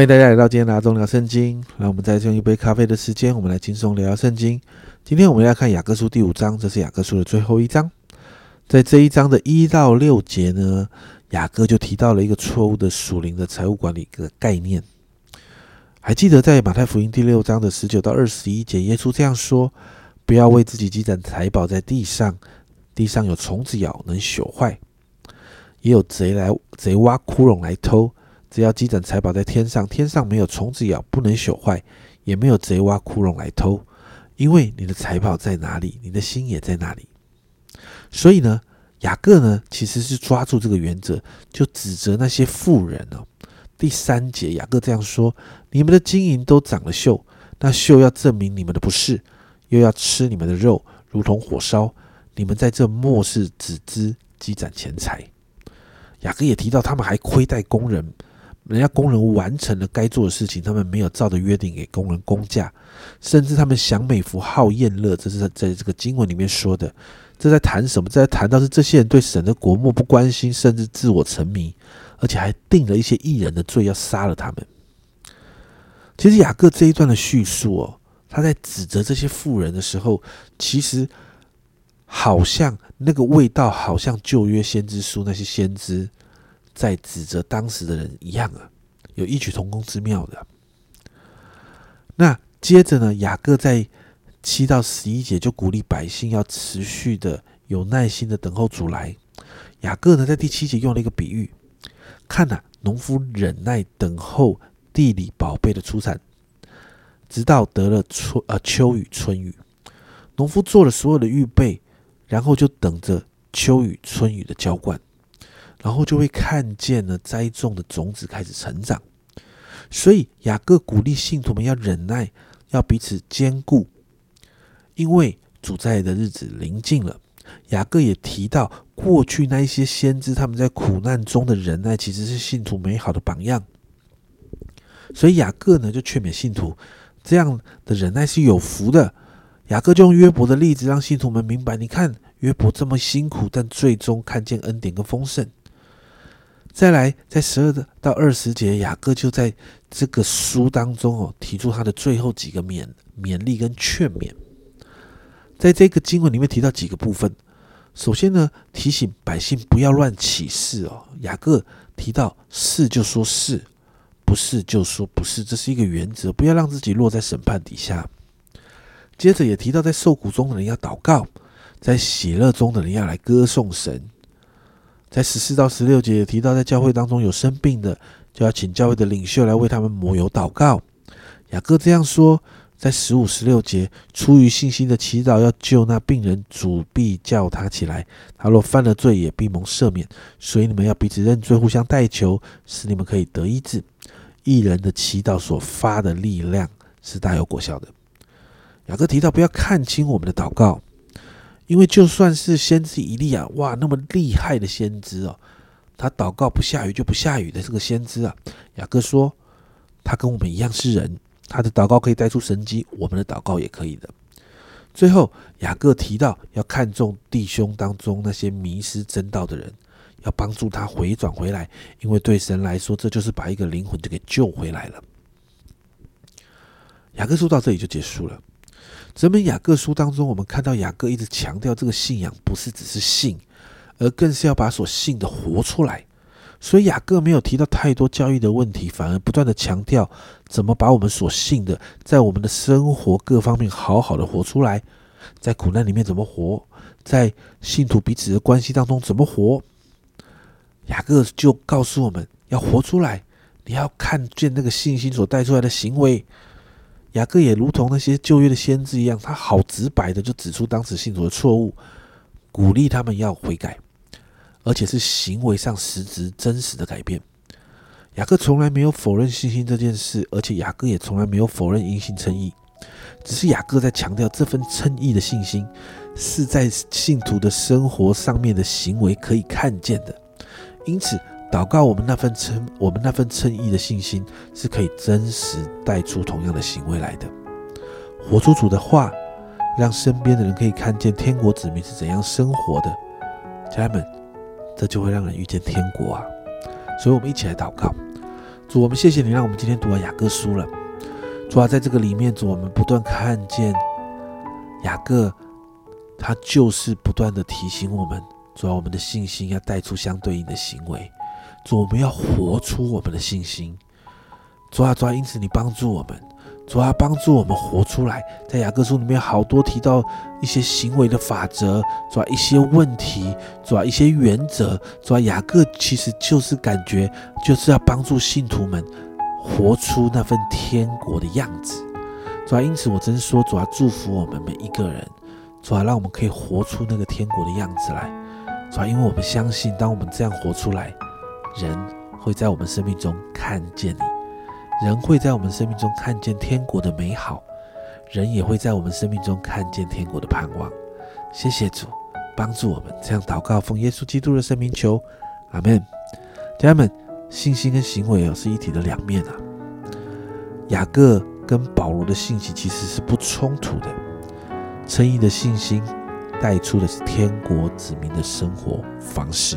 欢迎大家来到今天的阿忠聊圣经。那我们再用一杯咖啡的时间，我们来轻松聊。聊圣经。今天我们要看雅各书第五章，这是雅各书的最后一章。在这一章的一到六节呢，雅各就提到了一个错误的属灵的财务管理的概念。还记得在马太福音第六章的十九到二十一节，耶稣这样说：“不要为自己积攒财宝在地上，地上有虫子咬，能朽坏；也有贼来贼挖窟窿来偷。”只要积攒财宝在天上，天上没有虫子咬，不能朽坏，也没有贼挖窟窿来偷。因为你的财宝在哪里，你的心也在哪里。所以呢，雅各呢其实是抓住这个原则，就指责那些富人哦。第三节，雅各这样说：你们的金银都长了锈，那锈要证明你们的不是，又要吃你们的肉，如同火烧。你们在这末世只知积攒钱财。雅各也提到，他们还亏待工人。人家工人完成了该做的事情，他们没有照着约定给工人工价，甚至他们享美福、好宴乐，这是在这个经文里面说的。这在谈什么？这在谈到是这些人对神的国漠不关心，甚至自我沉迷，而且还定了一些艺人的罪，要杀了他们。其实雅各这一段的叙述哦，他在指责这些富人的时候，其实好像那个味道，好像旧约先知书那些先知。在指责当时的人一样啊，有异曲同工之妙的。那接着呢，雅各在七到十一节就鼓励百姓要持续的有耐心的等候主来。雅各呢，在第七节用了一个比喻，看呐，农夫忍耐等候地里宝贝的出产，直到得了春呃秋雨春雨。农夫做了所有的预备，然后就等着秋雨春雨的浇灌。然后就会看见呢，栽种的种子开始成长。所以雅各鼓励信徒们要忍耐，要彼此兼顾，因为主在的日子临近了。雅各也提到，过去那一些先知他们在苦难中的忍耐，其实是信徒美好的榜样。所以雅各呢，就劝勉信徒，这样的忍耐是有福的。雅各就用约伯的例子，让信徒们明白：你看约伯这么辛苦，但最终看见恩典跟丰盛。再来，在十二到二十节，雅各就在这个书当中哦，提出他的最后几个勉勉励跟劝勉。在这个经文里面提到几个部分，首先呢，提醒百姓不要乱起誓哦。雅各提到是就说是，不是就说不是，这是一个原则，不要让自己落在审判底下。接着也提到，在受苦中的人要祷告，在喜乐中的人要来歌颂神。在十四到十六节也提到，在教会当中有生病的，就要请教会的领袖来为他们抹油祷告。雅各这样说，在十五、十六节，出于信心的祈祷要救那病人，主必叫他起来。他若犯了罪，也必蒙赦免。所以你们要彼此认罪，互相代求，使你们可以得医治。一人的祈祷所发的力量是大有果效的。雅各提到，不要看轻我们的祷告。因为就算是先知以利亚，哇，那么厉害的先知哦，他祷告不下雨就不下雨的这个先知啊，雅各说他跟我们一样是人，他的祷告可以带出神迹，我们的祷告也可以的。最后，雅各提到要看重弟兄当中那些迷失真道的人，要帮助他回转回来，因为对神来说，这就是把一个灵魂就给救回来了。雅各书到这里就结束了。整本雅各书当中，我们看到雅各一直强调，这个信仰不是只是信，而更是要把所信的活出来。所以雅各没有提到太多教育的问题，反而不断的强调怎么把我们所信的，在我们的生活各方面好好的活出来。在苦难里面怎么活，在信徒彼此的关系当中怎么活。雅各就告诉我们要活出来，你要看见那个信心所带出来的行为。雅各也如同那些旧约的先知一样，他好直白的就指出当时信徒的错误，鼓励他们要悔改，而且是行为上实质真实的改变。雅各从来没有否认信心这件事，而且雅各也从来没有否认因信称义，只是雅各在强调这份称义的信心是在信徒的生活上面的行为可以看见的，因此。祷告，我们那份称，我们那份称义的信心是可以真实带出同样的行为来的。活出主的话，让身边的人可以看见天国子民是怎样生活的。家人们，这就会让人遇见天国啊！所以，我们一起来祷告：主，我们谢谢你，让我们今天读完雅各书了。主啊，在这个里面，主我们不断看见雅各，他就是不断的提醒我们，主啊，我们的信心要带出相对应的行为。主，我们要活出我们的信心。主啊，主啊，因此你帮助我们，主啊，帮助我们活出来。在雅各书里面，好多提到一些行为的法则，主啊，一些问题，主啊，一些原则，主啊，雅各其实就是感觉就是要帮助信徒们。活出那份天国的样子，主啊，因此我真说，主啊，祝福我们每一个人，主啊，让我们可以活出那个天国的样子来，主啊，因为我们相信，当我们这样活出来，人会在我们生命中看见你，人会在我们生命中看见天国的美好，人也会在我们生命中看见天国的盼望。谢谢主帮助我们这样祷告，奉耶稣基督的圣名求，阿门，家人们。信心跟行为啊是一体的两面啊。雅各跟保罗的信息其实是不冲突的。称义的信心带出的是天国子民的生活方式。